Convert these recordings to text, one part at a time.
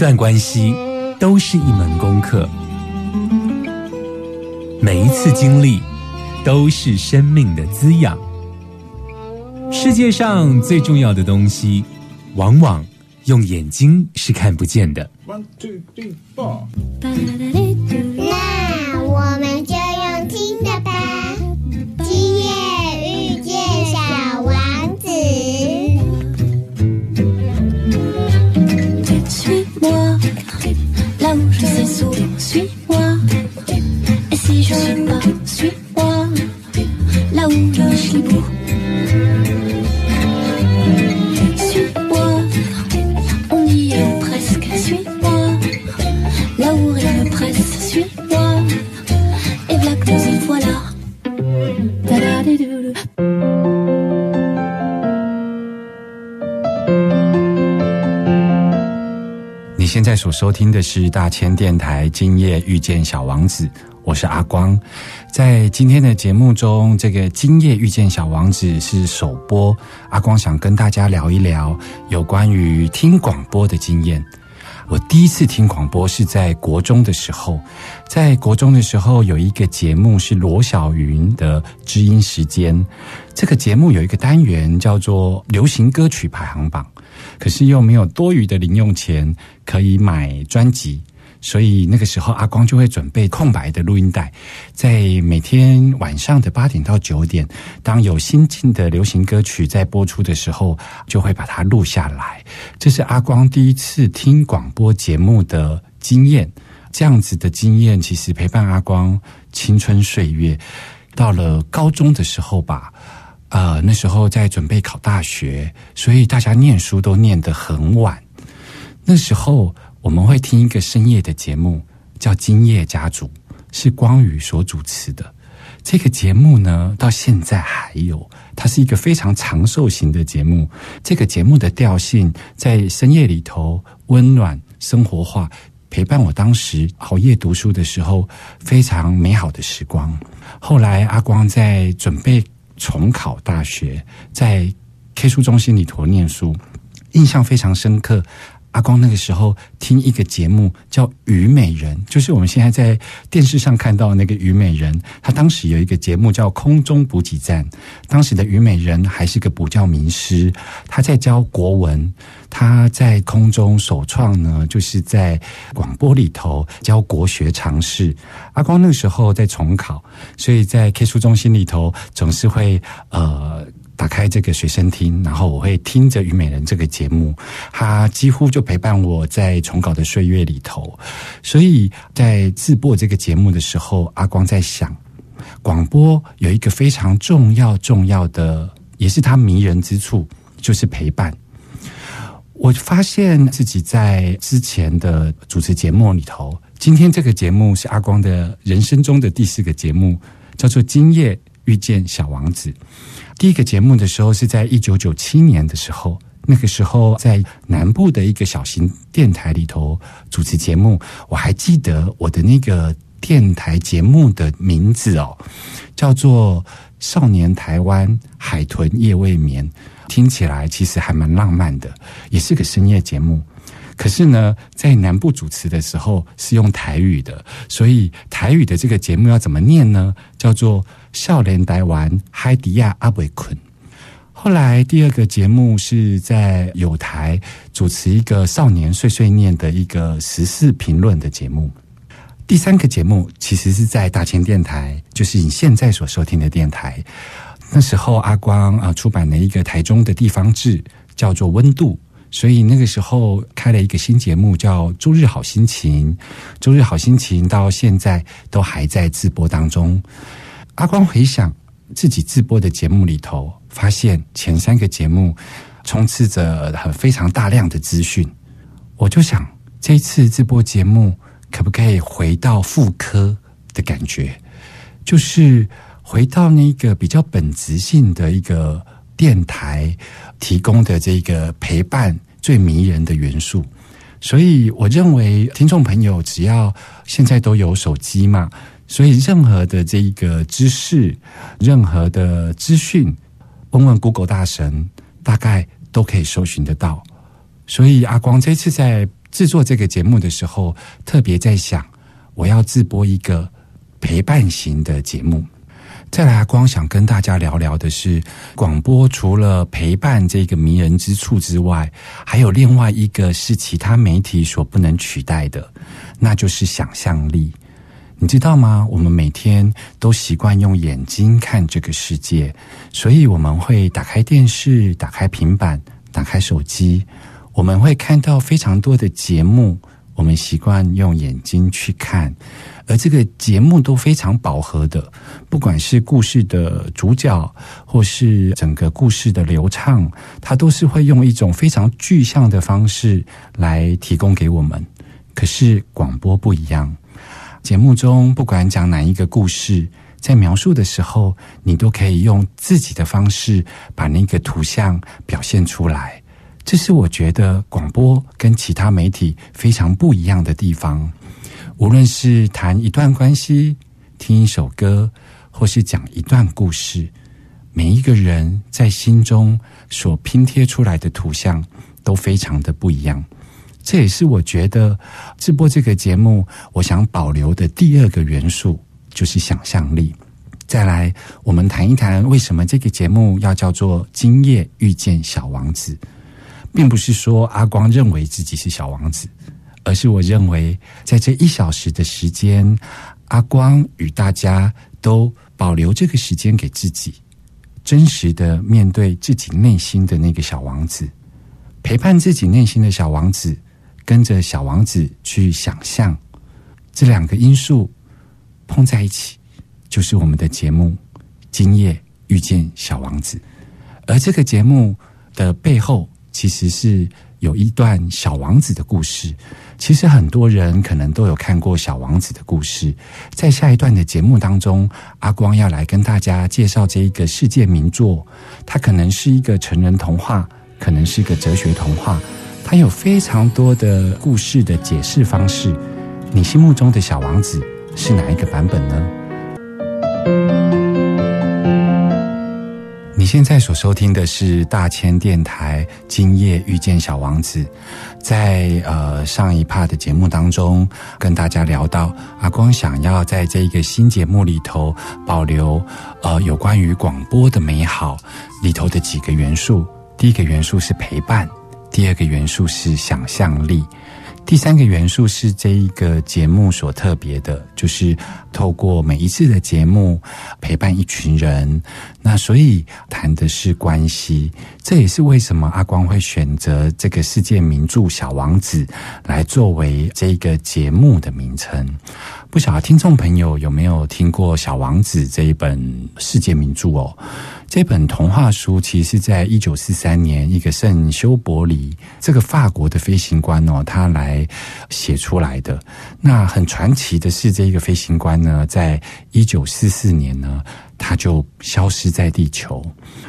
段关系都是一门功课，每一次经历都是生命的滋养。世界上最重要的东西，往往用眼睛是看不见的。One, two, three, four. 那我们就你现在所收听的是大千电台《今夜遇见小王子》。我是阿光。在今天的节目中，这个《今夜遇见小王子》是首播，阿光想跟大家聊一聊有关于听广播的经验。我第一次听广播是在国中的时候，在国中的时候有一个节目是罗小云的知音时间，这个节目有一个单元叫做流行歌曲排行榜。可是又没有多余的零用钱可以买专辑，所以那个时候阿光就会准备空白的录音带，在每天晚上的八点到九点，当有新进的流行歌曲在播出的时候，就会把它录下来。这是阿光第一次听广播节目的经验，这样子的经验其实陪伴阿光青春岁月，到了高中的时候吧。呃，那时候在准备考大学，所以大家念书都念得很晚。那时候我们会听一个深夜的节目，叫《今夜家族》，是光宇所主持的。这个节目呢，到现在还有，它是一个非常长寿型的节目。这个节目的调性在深夜里头温暖、生活化，陪伴我当时熬夜读书的时候非常美好的时光。后来阿光在准备。重考大学，在 K 书中心里头念书，印象非常深刻。阿光那个时候听一个节目叫《虞美人》，就是我们现在在电视上看到那个虞美人。他当时有一个节目叫《空中补给站》，当时的虞美人还是个补教名师，他在教国文。他在空中首创呢，就是在广播里头教国学常识。阿光那个时候在重考，所以在 K 书中心里头总是会呃。打开这个随身听，然后我会听着《虞美人》这个节目，它几乎就陪伴我在重稿的岁月里头。所以在自播这个节目的时候，阿光在想，广播有一个非常重要、重要的，也是它迷人之处，就是陪伴。我发现自己在之前的主持节目里头，今天这个节目是阿光的人生中的第四个节目，叫做《今夜遇见小王子》。第一个节目的时候是在一九九七年的时候，那个时候在南部的一个小型电台里头主持节目，我还记得我的那个电台节目的名字哦，叫做《少年台湾海豚夜未眠》，听起来其实还蛮浪漫的，也是个深夜节目。可是呢，在南部主持的时候是用台语的，所以台语的这个节目要怎么念呢？叫做。少年台湾海迪亚阿伟坤，后来第二个节目是在有台主持一个少年碎碎念的一个时事评论的节目。第三个节目其实是在大千电台，就是你现在所收听的电台。那时候阿光啊出版了一个台中的地方志，叫做《温度》，所以那个时候开了一个新节目叫《周日好心情》，《周日好心情》到现在都还在直播当中。阿光回想自己自播的节目里头，发现前三个节目充斥着很非常大量的资讯。我就想，这次自播节目可不可以回到妇科的感觉，就是回到那个比较本质性的一个电台提供的这个陪伴最迷人的元素。所以，我认为听众朋友只要现在都有手机嘛。所以，任何的这一个知识，任何的资讯，问问 Google 大神，大概都可以搜寻得到。所以，阿光这次在制作这个节目的时候，特别在想，我要自播一个陪伴型的节目。再来，阿光想跟大家聊聊的是，广播除了陪伴这个迷人之处之外，还有另外一个是其他媒体所不能取代的，那就是想象力。你知道吗？我们每天都习惯用眼睛看这个世界，所以我们会打开电视、打开平板、打开手机，我们会看到非常多的节目。我们习惯用眼睛去看，而这个节目都非常饱和的，不管是故事的主角，或是整个故事的流畅，它都是会用一种非常具象的方式来提供给我们。可是广播不一样，节目中不管讲哪一个故事，在描述的时候，你都可以用自己的方式把那个图像表现出来。这是我觉得广播跟其他媒体非常不一样的地方。无论是谈一段关系、听一首歌，或是讲一段故事，每一个人在心中所拼贴出来的图像都非常的不一样。这也是我觉得直播这个节目，我想保留的第二个元素就是想象力。再来，我们谈一谈为什么这个节目要叫做《今夜遇见小王子》。并不是说阿光认为自己是小王子，而是我认为在这一小时的时间，阿光与大家都保留这个时间给自己，真实的面对自己内心的那个小王子，陪伴自己内心的小王子，跟着小王子去想象，这两个因素碰在一起，就是我们的节目《今夜遇见小王子》，而这个节目的背后。其实是有一段小王子的故事。其实很多人可能都有看过小王子的故事。在下一段的节目当中，阿光要来跟大家介绍这一个世界名作。它可能是一个成人童话，可能是一个哲学童话。它有非常多的故事的解释方式。你心目中的小王子是哪一个版本呢？你现在所收听的是大千电台《今夜遇见小王子》。在呃上一 part 的节目当中，跟大家聊到阿光想要在这一个新节目里头保留呃有关于广播的美好里头的几个元素。第一个元素是陪伴，第二个元素是想象力。第三个元素是这一个节目所特别的，就是透过每一次的节目陪伴一群人。那所以谈的是关系，这也是为什么阿光会选择这个世界名著《小王子》来作为这个节目的名称。不晓得听众朋友有没有听过《小王子》这一本世界名著哦？这本童话书其实是在一九四三年，一个圣修伯里这个法国的飞行官哦，他来写出来的。那很传奇的是，这一个飞行官呢，在一九四四年呢，他就消失在地球。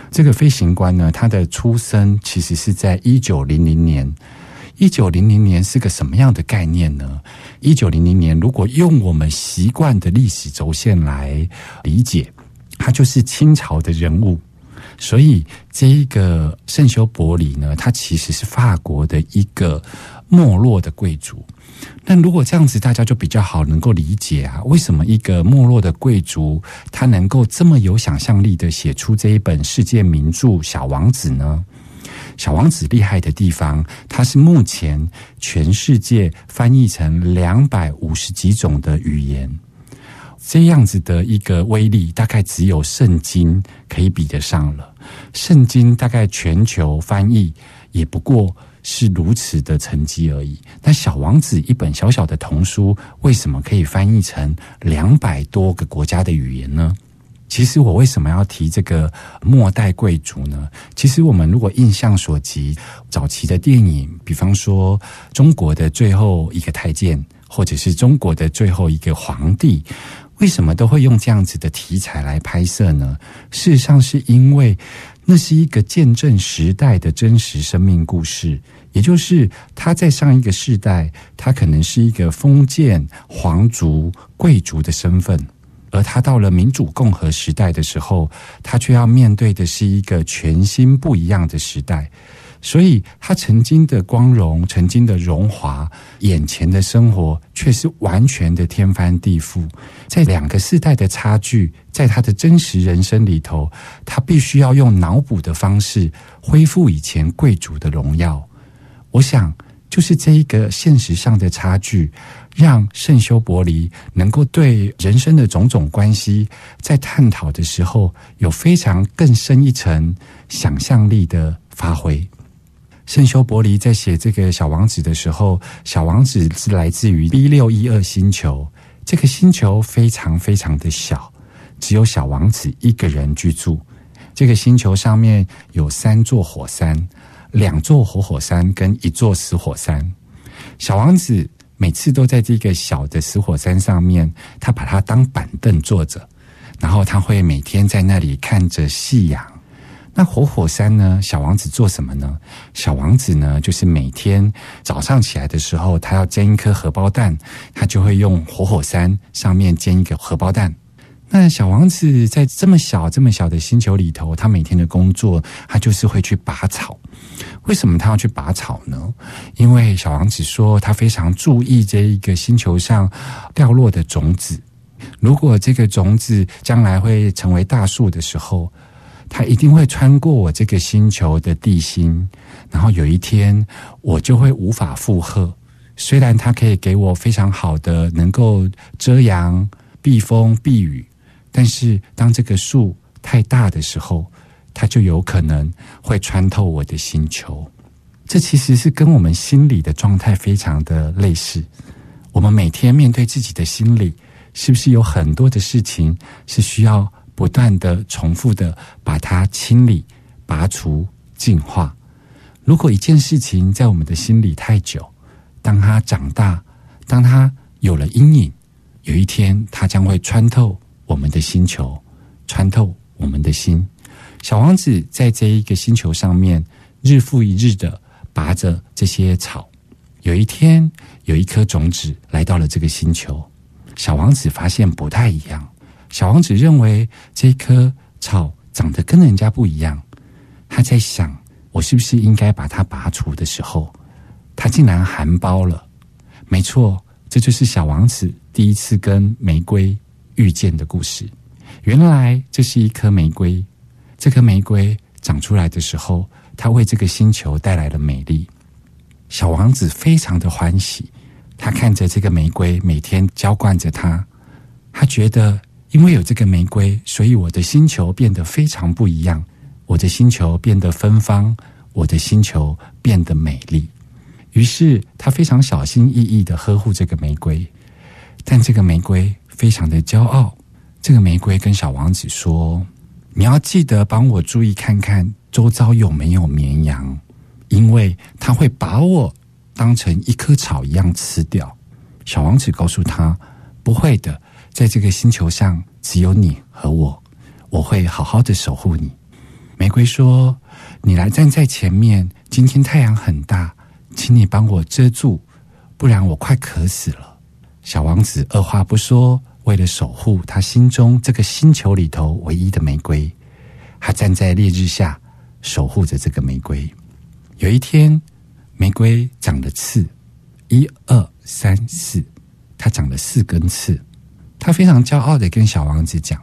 这个飞行官呢，他的出生其实是在一九零零年。一九零零年是个什么样的概念呢？一九零零年，如果用我们习惯的历史轴线来理解。他就是清朝的人物，所以这一个圣修伯里呢，他其实是法国的一个没落的贵族。那如果这样子，大家就比较好能够理解啊，为什么一个没落的贵族他能够这么有想象力的写出这一本世界名著《小王子》呢？《小王子》厉害的地方，它是目前全世界翻译成两百五十几种的语言。这样子的一个威力，大概只有圣经可以比得上了。圣经大概全球翻译也不过是如此的成绩而已。那小王子一本小小的童书，为什么可以翻译成两百多个国家的语言呢？其实我为什么要提这个末代贵族呢？其实我们如果印象所及，早期的电影，比方说中国的最后一个太监，或者是中国的最后一个皇帝。为什么都会用这样子的题材来拍摄呢？事实上，是因为那是一个见证时代的真实生命故事。也就是他在上一个世代，他可能是一个封建皇族贵族的身份，而他到了民主共和时代的时候，他却要面对的是一个全新不一样的时代。所以他曾经的光荣、曾经的荣华，眼前的生活却是完全的天翻地覆。在两个世代的差距，在他的真实人生里头，他必须要用脑补的方式恢复以前贵族的荣耀。我想，就是这一个现实上的差距，让圣修伯里能够对人生的种种关系，在探讨的时候，有非常更深一层想象力的发挥。圣修伯里在写这个小王子的时候，小王子是来自于 B 六一二星球，这个星球非常非常的小，只有小王子一个人居住。这个星球上面有三座火山，两座活火山跟一座死火山。小王子每次都在这个小的石火山上面，他把它当板凳坐着，然后他会每天在那里看着夕阳。那活火山呢？小王子做什么呢？小王子呢，就是每天早上起来的时候，他要煎一颗荷包蛋，他就会用活火山上面煎一个荷包蛋。那小王子在这么小、这么小的星球里头，他每天的工作，他就是会去拔草。为什么他要去拔草呢？因为小王子说，他非常注意这一个星球上掉落的种子。如果这个种子将来会成为大树的时候，它一定会穿过我这个星球的地心，然后有一天我就会无法负荷。虽然它可以给我非常好的能够遮阳、避风、避雨，但是当这个树太大的时候，它就有可能会穿透我的星球。这其实是跟我们心理的状态非常的类似。我们每天面对自己的心理，是不是有很多的事情是需要？不断的重复的把它清理、拔除、净化。如果一件事情在我们的心里太久，当它长大，当它有了阴影，有一天它将会穿透我们的星球，穿透我们的心。小王子在这一个星球上面，日复一日的拔着这些草。有一天，有一颗种子来到了这个星球，小王子发现不太一样。小王子认为这棵草长得跟人家不一样，他在想：我是不是应该把它拔除的时候，它竟然含苞了。没错，这就是小王子第一次跟玫瑰遇见的故事。原来这是一颗玫瑰，这颗玫瑰长出来的时候，它为这个星球带来了美丽。小王子非常的欢喜，他看着这个玫瑰，每天浇灌着它，他觉得。因为有这个玫瑰，所以我的星球变得非常不一样。我的星球变得芬芳，我的星球变得美丽。于是他非常小心翼翼的呵护这个玫瑰，但这个玫瑰非常的骄傲。这个玫瑰跟小王子说：“你要记得帮我注意看看周遭有没有绵羊，因为它会把我当成一棵草一样吃掉。”小王子告诉他：“不会的。”在这个星球上，只有你和我，我会好好的守护你。玫瑰说：“你来站在前面，今天太阳很大，请你帮我遮住，不然我快渴死了。”小王子二话不说，为了守护他心中这个星球里头唯一的玫瑰，他站在烈日下守护着这个玫瑰。有一天，玫瑰长了刺，一二三四，它长了四根刺。他非常骄傲的跟小王子讲：“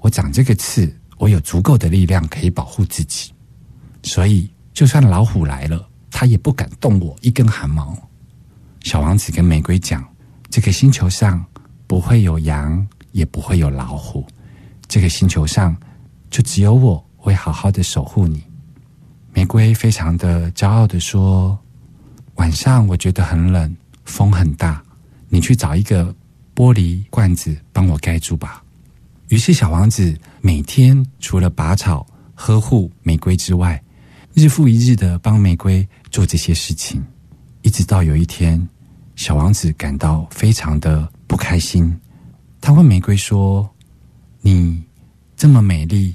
我长这个刺，我有足够的力量可以保护自己，所以就算老虎来了，他也不敢动我一根汗毛。”小王子跟玫瑰讲：“这个星球上不会有羊，也不会有老虎，这个星球上就只有我会好好的守护你。”玫瑰非常的骄傲的说：“晚上我觉得很冷，风很大，你去找一个。”玻璃罐子，帮我盖住吧。于是，小王子每天除了拔草、呵护玫瑰之外，日复一日的帮玫瑰做这些事情。一直到有一天，小王子感到非常的不开心。他问玫瑰说：“你这么美丽，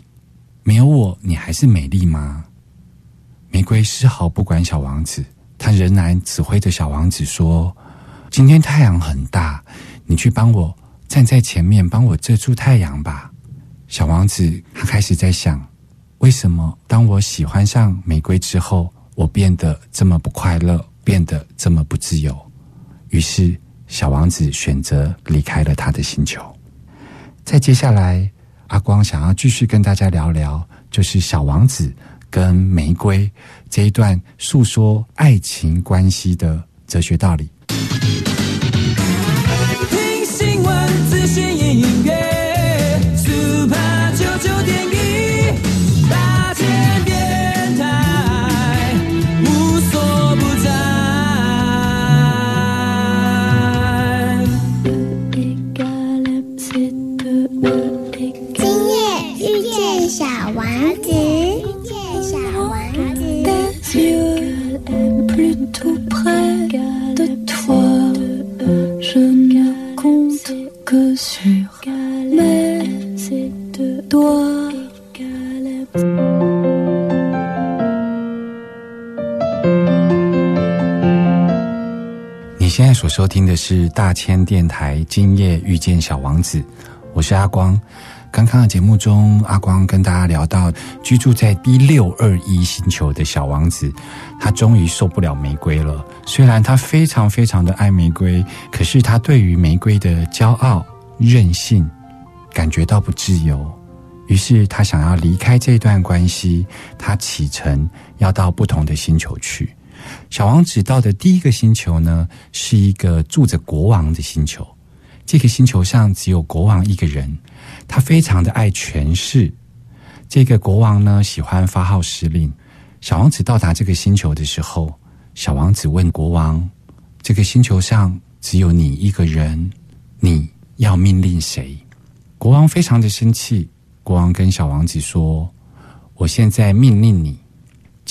没有我，你还是美丽吗？”玫瑰丝毫不管小王子，他仍然指挥着小王子说：“今天太阳很大。”你去帮我站在前面，帮我遮住太阳吧。小王子他开始在想，为什么当我喜欢上玫瑰之后，我变得这么不快乐，变得这么不自由。于是，小王子选择离开了他的星球。在接下来，阿光想要继续跟大家聊聊，就是小王子跟玫瑰这一段诉说爱情关系的哲学道理。听新闻，资讯所收听的是大千电台今夜遇见小王子，我是阿光。刚刚的节目中，阿光跟大家聊到居住在 B 六二一星球的小王子，他终于受不了玫瑰了。虽然他非常非常的爱玫瑰，可是他对于玫瑰的骄傲、任性感觉到不自由，于是他想要离开这段关系，他启程要到不同的星球去。小王子到的第一个星球呢，是一个住着国王的星球。这个星球上只有国王一个人，他非常的爱权势。这个国王呢，喜欢发号施令。小王子到达这个星球的时候，小王子问国王：“这个星球上只有你一个人，你要命令谁？”国王非常的生气。国王跟小王子说：“我现在命令你。”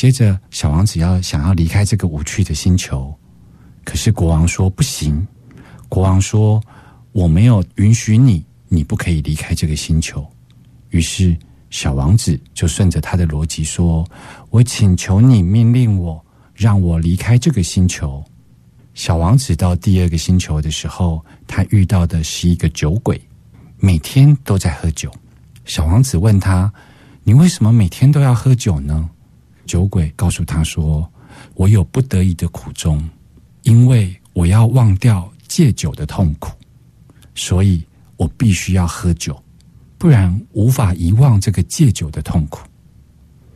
接着，小王子要想要离开这个无趣的星球，可是国王说不行。国王说：“我没有允许你，你不可以离开这个星球。”于是，小王子就顺着他的逻辑说：“我请求你命令我，让我离开这个星球。”小王子到第二个星球的时候，他遇到的是一个酒鬼，每天都在喝酒。小王子问他：“你为什么每天都要喝酒呢？”酒鬼告诉他说：“我有不得已的苦衷，因为我要忘掉戒酒的痛苦，所以我必须要喝酒，不然无法遗忘这个戒酒的痛苦。”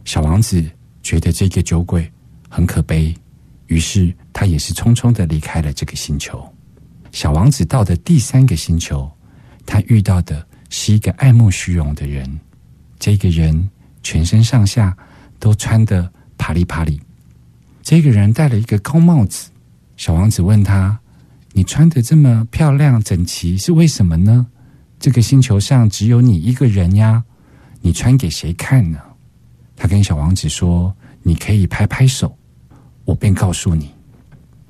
小王子觉得这个酒鬼很可悲，于是他也是匆匆的离开了这个星球。小王子到的第三个星球，他遇到的是一个爱慕虚荣的人。这个人全身上下都穿的啪里啪里。这个人戴了一个高帽子。小王子问他：“你穿的这么漂亮整齐，是为什么呢？这个星球上只有你一个人呀，你穿给谁看呢？”他跟小王子说：“你可以拍拍手，我便告诉你。”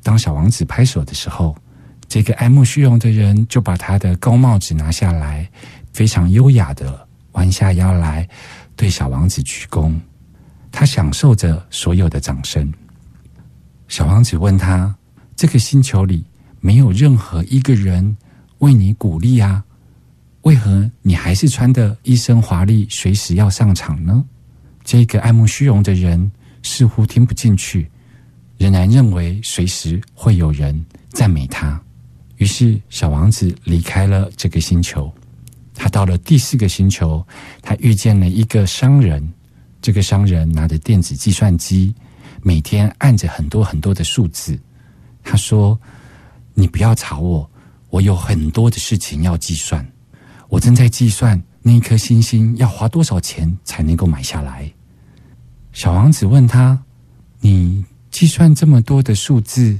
当小王子拍手的时候，这个爱慕虚荣的人就把他的高帽子拿下来，非常优雅的弯下腰来，对小王子鞠躬。他享受着所有的掌声。小王子问他：“这个星球里没有任何一个人为你鼓励啊？为何你还是穿的一身华丽，随时要上场呢？”这个爱慕虚荣的人似乎听不进去，仍然认为随时会有人赞美他。于是，小王子离开了这个星球。他到了第四个星球，他遇见了一个商人。这个商人拿着电子计算机，每天按着很多很多的数字。他说：“你不要吵我，我有很多的事情要计算。我正在计算那一颗星星要花多少钱才能够买下来。”小王子问他：“你计算这么多的数字，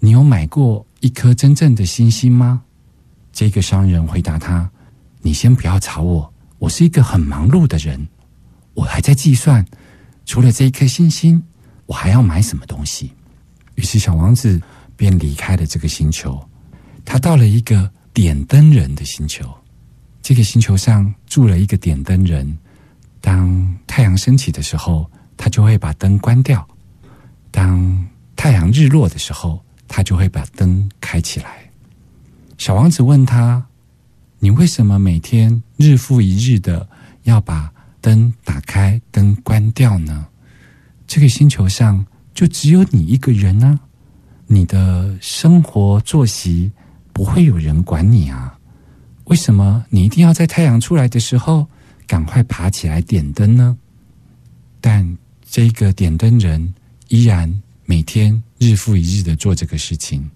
你有买过一颗真正的星星吗？”这个商人回答他：“你先不要吵我，我是一个很忙碌的人。”我还在计算，除了这一颗星星，我还要买什么东西。于是小王子便离开了这个星球，他到了一个点灯人的星球。这个星球上住了一个点灯人，当太阳升起的时候，他就会把灯关掉；当太阳日落的时候，他就会把灯开起来。小王子问他：“你为什么每天日复一日的要把？”灯打开，灯关掉呢？这个星球上就只有你一个人啊，你的生活作息不会有人管你啊，为什么你一定要在太阳出来的时候赶快爬起来点灯呢？但这个点灯人依然每天日复一日的做这个事情。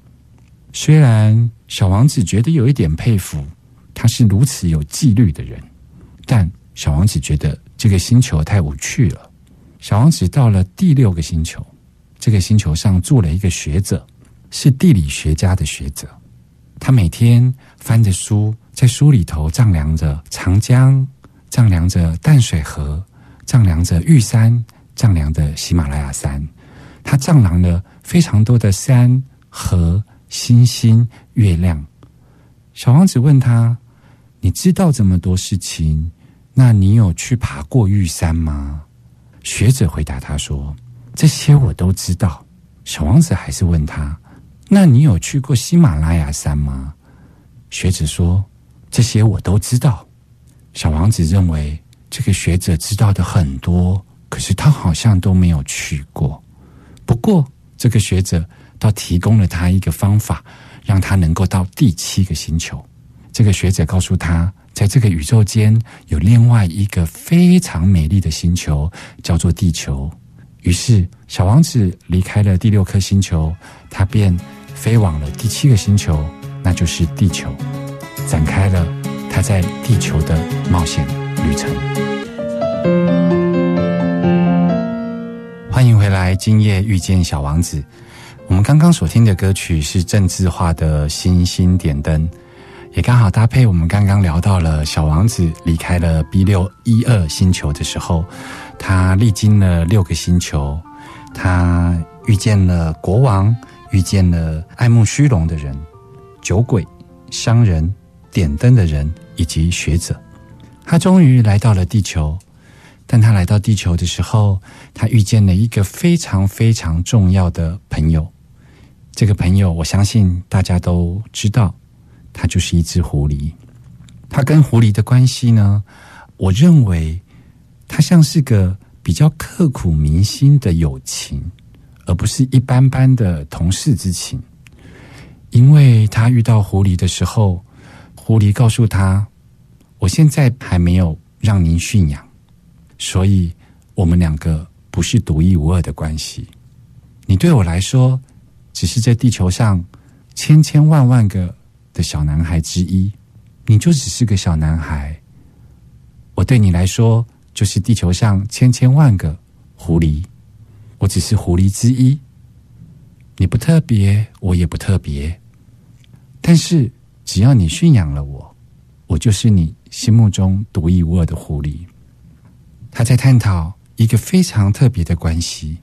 虽然小王子觉得有一点佩服，他是如此有纪律的人，但小王子觉得这个星球太无趣了。小王子到了第六个星球，这个星球上住了一个学者，是地理学家的学者。他每天翻着书，在书里头丈量着长江，丈量着淡水河，丈量着玉山，丈量着喜马拉雅山。他丈量了非常多的山河、星星、月亮。小王子问他：“你知道这么多事情，那你有去爬过玉山吗？”学者回答他说：“这些我都知道。”小王子还是问他：“那你有去过喜马拉雅山吗？”学者说：“这些我都知道。”小王子认为这个学者知道的很多，可是他好像都没有去过。不过，这个学者倒提供了他一个方法，让他能够到第七个星球。这个学者告诉他，在这个宇宙间有另外一个非常美丽的星球，叫做地球。于是，小王子离开了第六颗星球，他便飞往了第七个星球，那就是地球，展开了他在地球的冒险旅程。欢迎回来，今夜遇见小王子。我们刚刚所听的歌曲是郑智化的《星星点灯》，也刚好搭配我们刚刚聊到了小王子离开了 B 六一二星球的时候，他历经了六个星球，他遇见了国王，遇见了爱慕虚荣的人、酒鬼、商人、点灯的人以及学者。他终于来到了地球。但他来到地球的时候，他遇见了一个非常非常重要的朋友。这个朋友，我相信大家都知道，他就是一只狐狸。他跟狐狸的关系呢，我认为他像是个比较刻苦铭心的友情，而不是一般般的同事之情。因为他遇到狐狸的时候，狐狸告诉他：“我现在还没有让您驯养。”所以，我们两个不是独一无二的关系。你对我来说，只是这地球上千千万万个的小男孩之一，你就只是个小男孩。我对你来说，就是地球上千千万个狐狸，我只是狐狸之一。你不特别，我也不特别。但是，只要你驯养了我，我就是你心目中独一无二的狐狸。他在探讨一个非常特别的关系。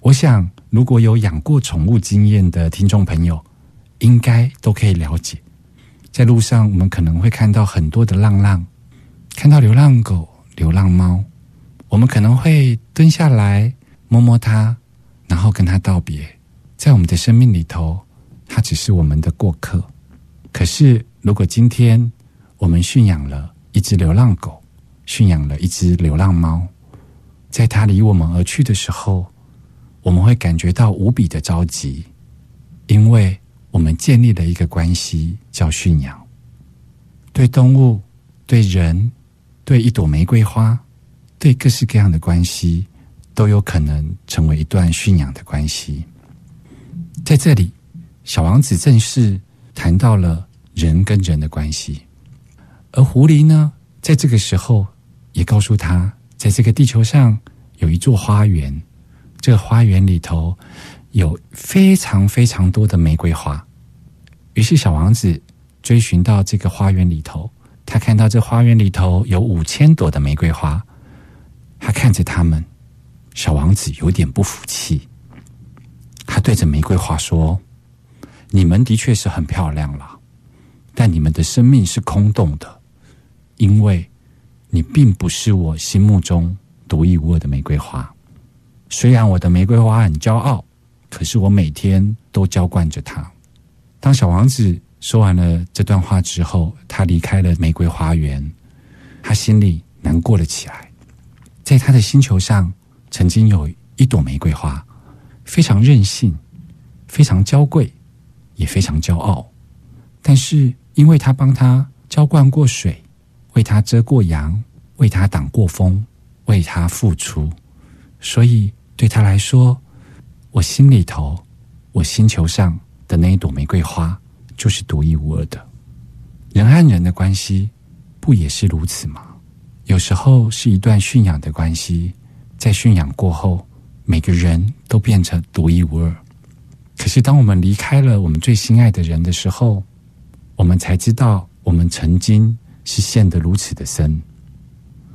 我想，如果有养过宠物经验的听众朋友，应该都可以了解。在路上，我们可能会看到很多的浪浪，看到流浪狗、流浪猫，我们可能会蹲下来摸摸它，然后跟它道别。在我们的生命里头，它只是我们的过客。可是，如果今天我们驯养了一只流浪狗，驯养了一只流浪猫，在它离我们而去的时候，我们会感觉到无比的着急，因为我们建立了一个关系，叫驯养。对动物、对人、对一朵玫瑰花、对各式各样的关系，都有可能成为一段驯养的关系。在这里，小王子正是谈到了人跟人的关系，而狐狸呢，在这个时候。也告诉他，在这个地球上有一座花园，这个花园里头有非常非常多的玫瑰花。于是小王子追寻到这个花园里头，他看到这花园里头有五千朵的玫瑰花，他看着他们，小王子有点不服气，他对着玫瑰花说：“你们的确是很漂亮了，但你们的生命是空洞的，因为。”你并不是我心目中独一无二的玫瑰花。虽然我的玫瑰花很骄傲，可是我每天都浇灌着它。当小王子说完了这段话之后，他离开了玫瑰花园，他心里难过了起来。在他的星球上，曾经有一朵玫瑰花，非常任性，非常娇贵，也非常骄傲。但是，因为他帮他浇灌过水，为他遮过阳，为他挡过风，为他付出，所以对他来说，我心里头，我星球上的那一朵玫瑰花，就是独一无二的。人和人的关系，不也是如此吗？有时候是一段驯养的关系，在驯养过后，每个人都变成独一无二。可是，当我们离开了我们最心爱的人的时候，我们才知道，我们曾经是陷得如此的深。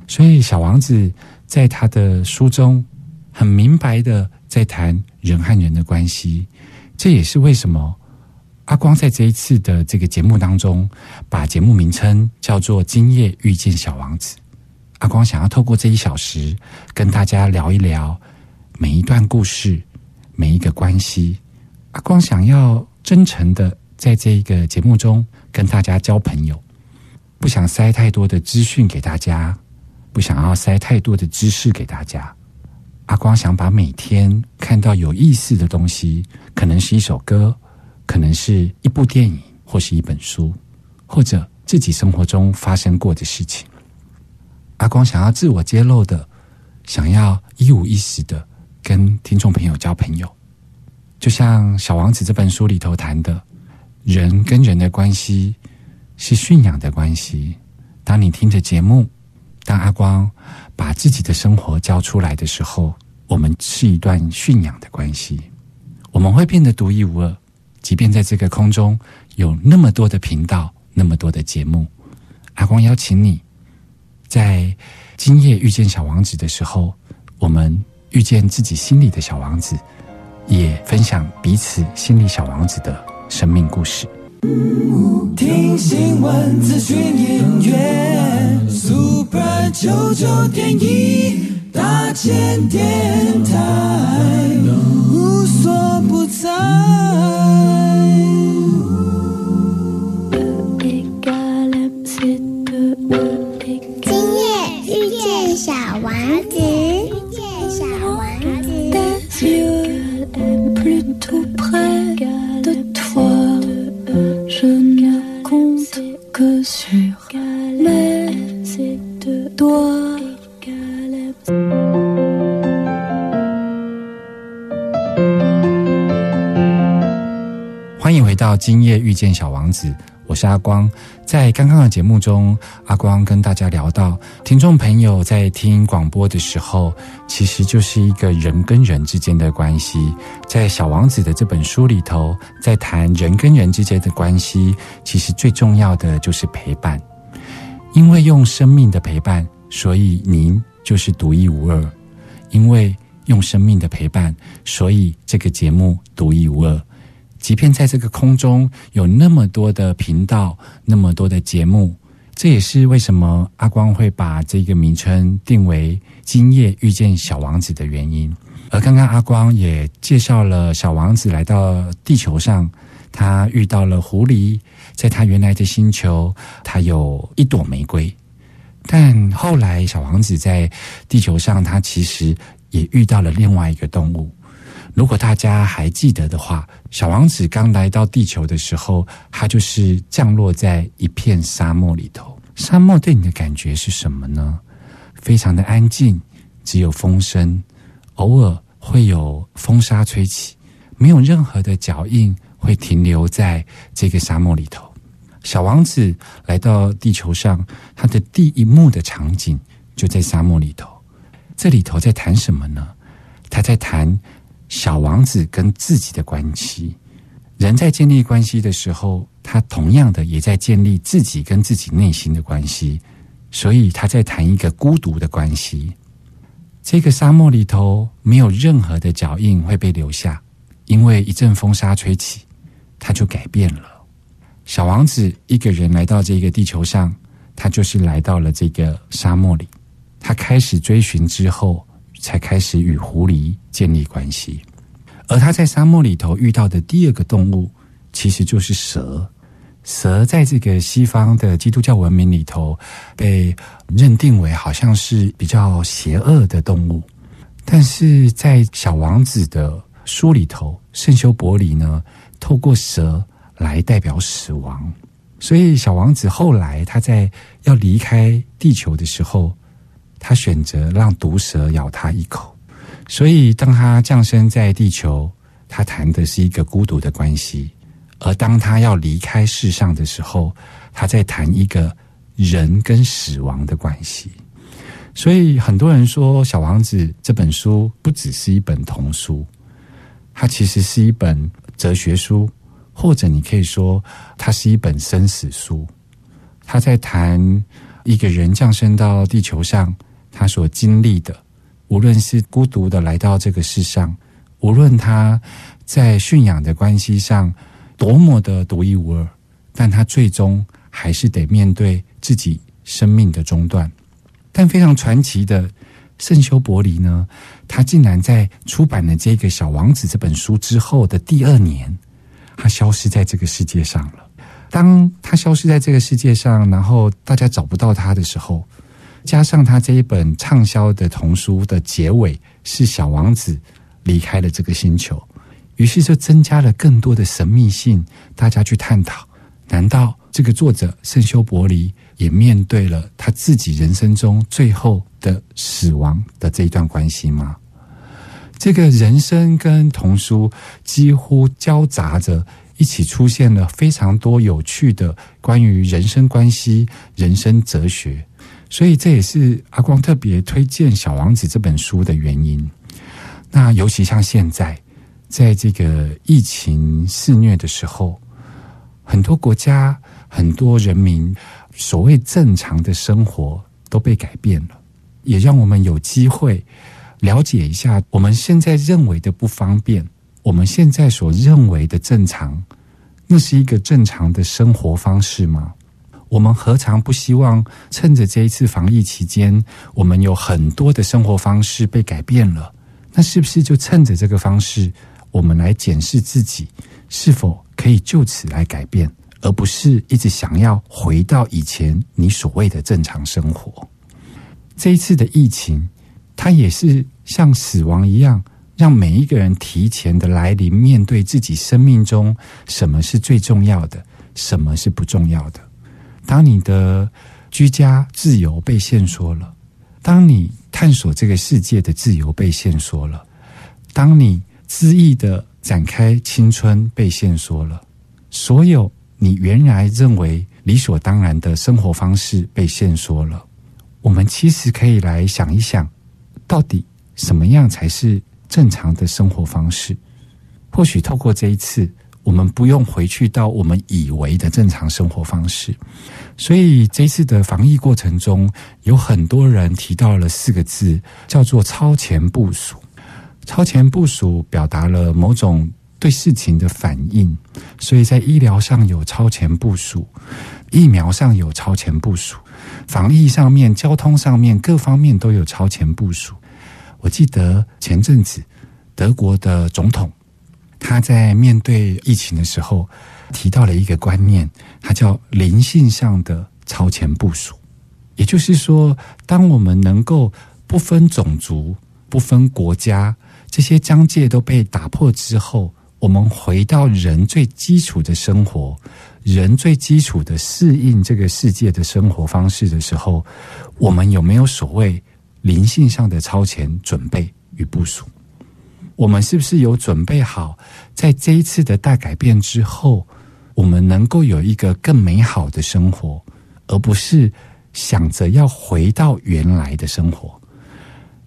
所以，小王子在他的书中很明白的在谈人和人的关系。这也是为什么阿光在这一次的这个节目当中，把节目名称叫做《今夜遇见小王子》。阿光想要透过这一小时，跟大家聊一聊每一段故事、每一个关系。阿光想要真诚的在这一个节目中跟大家交朋友，不想塞太多的资讯给大家，不想要塞太多的知识给大家。阿光想把每天看到有意思的东西，可能是一首歌，可能是一部电影，或是一本书，或者自己生活中发生过的事情。阿光想要自我揭露的，想要一五一十的跟听众朋友交朋友，就像《小王子》这本书里头谈的，人跟人的关系是驯养的关系。当你听着节目，当阿光把自己的生活交出来的时候，我们是一段驯养的关系。我们会变得独一无二，即便在这个空中有那么多的频道，那么多的节目，阿光邀请你。在今夜遇见小王子的时候，我们遇见自己心里的小王子，也分享彼此心里小王子的生命故事。听新闻、资讯、音乐九九点一大千电台，无所不在。见小王子，我是阿光。在刚刚的节目中，阿光跟大家聊到，听众朋友在听广播的时候，其实就是一个人跟人之间的关系。在小王子的这本书里头，在谈人跟人之间的关系，其实最重要的就是陪伴。因为用生命的陪伴，所以您就是独一无二。因为用生命的陪伴，所以这个节目独一无二。即便在这个空中有那么多的频道，那么多的节目，这也是为什么阿光会把这个名称定为“今夜遇见小王子”的原因。而刚刚阿光也介绍了小王子来到地球上，他遇到了狐狸，在他原来的星球，他有一朵玫瑰。但后来，小王子在地球上，他其实也遇到了另外一个动物。如果大家还记得的话，小王子刚来到地球的时候，他就是降落在一片沙漠里头。沙漠对你的感觉是什么呢？非常的安静，只有风声，偶尔会有风沙吹起，没有任何的脚印会停留在这个沙漠里头。小王子来到地球上，他的第一幕的场景就在沙漠里头。这里头在谈什么呢？他在谈小王子跟自己的关系。人在建立关系的时候，他同样的也在建立自己跟自己内心的关系。所以他在谈一个孤独的关系。这个沙漠里头没有任何的脚印会被留下，因为一阵风沙吹起，他就改变了。小王子一个人来到这个地球上，他就是来到了这个沙漠里。他开始追寻之后，才开始与狐狸建立关系。而他在沙漠里头遇到的第二个动物，其实就是蛇。蛇在这个西方的基督教文明里头，被认定为好像是比较邪恶的动物，但是在小王子的书里头，圣修伯里呢，透过蛇来代表死亡，所以小王子后来他在要离开地球的时候，他选择让毒蛇咬他一口。所以当他降生在地球，他谈的是一个孤独的关系；而当他要离开世上的时候，他在谈一个人跟死亡的关系。所以很多人说，《小王子》这本书不只是一本童书，它其实是一本哲学书，或者你可以说，它是一本生死书。他在谈一个人降生到地球上，他所经历的，无论是孤独的来到这个世上，无论他在驯养的关系上多么的独一无二，但他最终还是得面对自己生命的中断。但非常传奇的圣修伯里呢，他竟然在出版了这个《小王子》这本书之后的第二年，他消失在这个世界上了。当他消失在这个世界上，然后大家找不到他的时候，加上他这一本畅销的童书的结尾是小王子离开了这个星球，于是就增加了更多的神秘性，大家去探讨：难道这个作者圣修伯里？也面对了他自己人生中最后的死亡的这一段关系吗？这个人生跟童书几乎交杂着一起，出现了非常多有趣的关于人生关系、人生哲学。所以这也是阿光特别推荐《小王子》这本书的原因。那尤其像现在，在这个疫情肆虐的时候，很多国家、很多人民。所谓正常的生活都被改变了，也让我们有机会了解一下我们现在认为的不方便，我们现在所认为的正常，那是一个正常的生活方式吗？我们何尝不希望趁着这一次防疫期间，我们有很多的生活方式被改变了，那是不是就趁着这个方式，我们来检视自己是否可以就此来改变？而不是一直想要回到以前你所谓的正常生活。这一次的疫情，它也是像死亡一样，让每一个人提前的来临，面对自己生命中什么是最重要的，什么是不重要的。当你的居家自由被限缩了，当你探索这个世界的自由被限缩了，当你恣意的展开青春被限缩了，所有。你原来认为理所当然的生活方式被限缩了。我们其实可以来想一想，到底什么样才是正常的生活方式？或许透过这一次，我们不用回去到我们以为的正常生活方式。所以这次的防疫过程中，有很多人提到了四个字，叫做“超前部署”。超前部署表达了某种。对事情的反应，所以在医疗上有超前部署，疫苗上有超前部署，防疫上面、交通上面各方面都有超前部署。我记得前阵子德国的总统他在面对疫情的时候提到了一个观念，它叫灵性上的超前部署。也就是说，当我们能够不分种族、不分国家，这些疆界都被打破之后。我们回到人最基础的生活，人最基础的适应这个世界的生活方式的时候，我们有没有所谓灵性上的超前准备与部署？我们是不是有准备好，在这一次的大改变之后，我们能够有一个更美好的生活，而不是想着要回到原来的生活？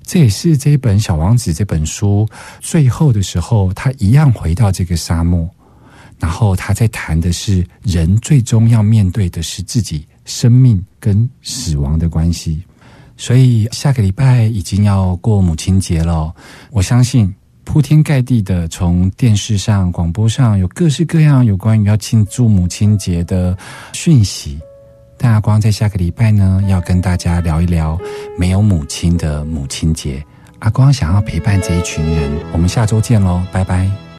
这也是这本《小王子》这本书最后的时候，他一样回到这个沙漠，然后他在谈的是人最终要面对的是自己生命跟死亡的关系。所以下个礼拜已经要过母亲节了，我相信铺天盖地的从电视上、广播上有各式各样有关于要庆祝母亲节的讯息。但阿光在下个礼拜呢，要跟大家聊一聊没有母亲的母亲节。阿光想要陪伴这一群人，我们下周见喽，拜拜。